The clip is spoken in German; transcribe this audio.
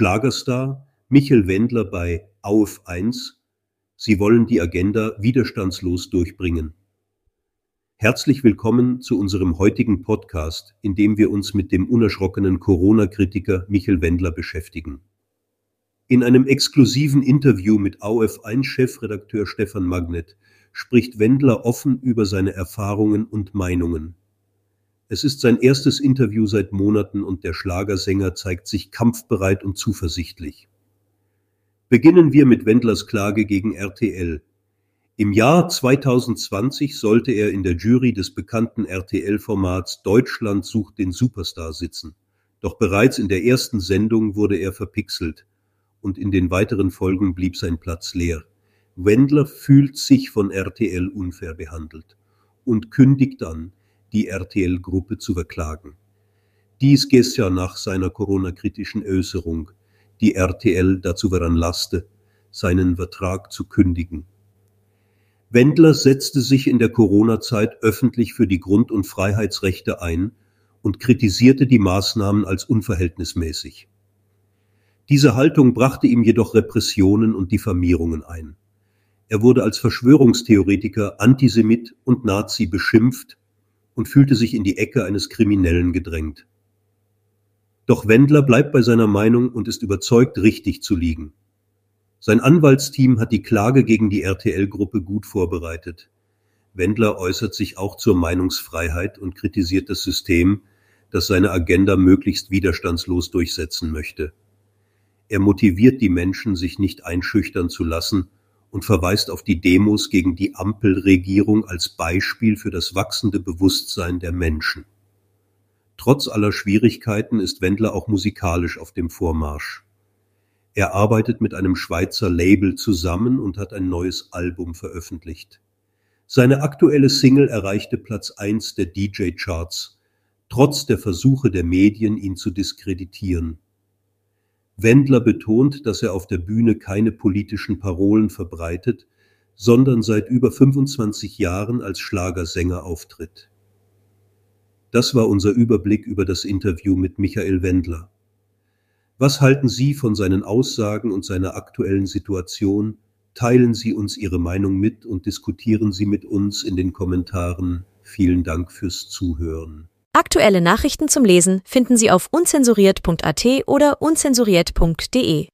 Schlagerstar Michel Wendler bei Auf 1. Sie wollen die Agenda widerstandslos durchbringen. Herzlich willkommen zu unserem heutigen Podcast, in dem wir uns mit dem unerschrockenen Corona-Kritiker Michel Wendler beschäftigen. In einem exklusiven Interview mit AOF1-Chefredakteur Stefan Magnet spricht Wendler offen über seine Erfahrungen und Meinungen. Es ist sein erstes Interview seit Monaten und der Schlagersänger zeigt sich kampfbereit und zuversichtlich. Beginnen wir mit Wendlers Klage gegen RTL. Im Jahr 2020 sollte er in der Jury des bekannten RTL-Formats Deutschland sucht den Superstar sitzen. Doch bereits in der ersten Sendung wurde er verpixelt und in den weiteren Folgen blieb sein Platz leer. Wendler fühlt sich von RTL unfair behandelt und kündigt an, die RTL-Gruppe zu verklagen. Dies gestern nach seiner Corona-kritischen Äußerung, die RTL dazu veranlasste, seinen Vertrag zu kündigen. Wendler setzte sich in der Corona-Zeit öffentlich für die Grund- und Freiheitsrechte ein und kritisierte die Maßnahmen als unverhältnismäßig. Diese Haltung brachte ihm jedoch Repressionen und Diffamierungen ein. Er wurde als Verschwörungstheoretiker, Antisemit und Nazi beschimpft und fühlte sich in die Ecke eines Kriminellen gedrängt. Doch Wendler bleibt bei seiner Meinung und ist überzeugt, richtig zu liegen. Sein Anwaltsteam hat die Klage gegen die RTL-Gruppe gut vorbereitet. Wendler äußert sich auch zur Meinungsfreiheit und kritisiert das System, das seine Agenda möglichst widerstandslos durchsetzen möchte. Er motiviert die Menschen, sich nicht einschüchtern zu lassen und verweist auf die Demos gegen die Ampelregierung als Beispiel für das wachsende Bewusstsein der Menschen. Trotz aller Schwierigkeiten ist Wendler auch musikalisch auf dem Vormarsch. Er arbeitet mit einem Schweizer Label zusammen und hat ein neues Album veröffentlicht. Seine aktuelle Single erreichte Platz 1 der DJ-Charts, trotz der Versuche der Medien, ihn zu diskreditieren. Wendler betont, dass er auf der Bühne keine politischen Parolen verbreitet, sondern seit über 25 Jahren als Schlagersänger auftritt. Das war unser Überblick über das Interview mit Michael Wendler. Was halten Sie von seinen Aussagen und seiner aktuellen Situation? Teilen Sie uns Ihre Meinung mit und diskutieren Sie mit uns in den Kommentaren. Vielen Dank fürs Zuhören. Aktuelle Nachrichten zum Lesen finden Sie auf unzensuriert.at oder unzensuriert.de.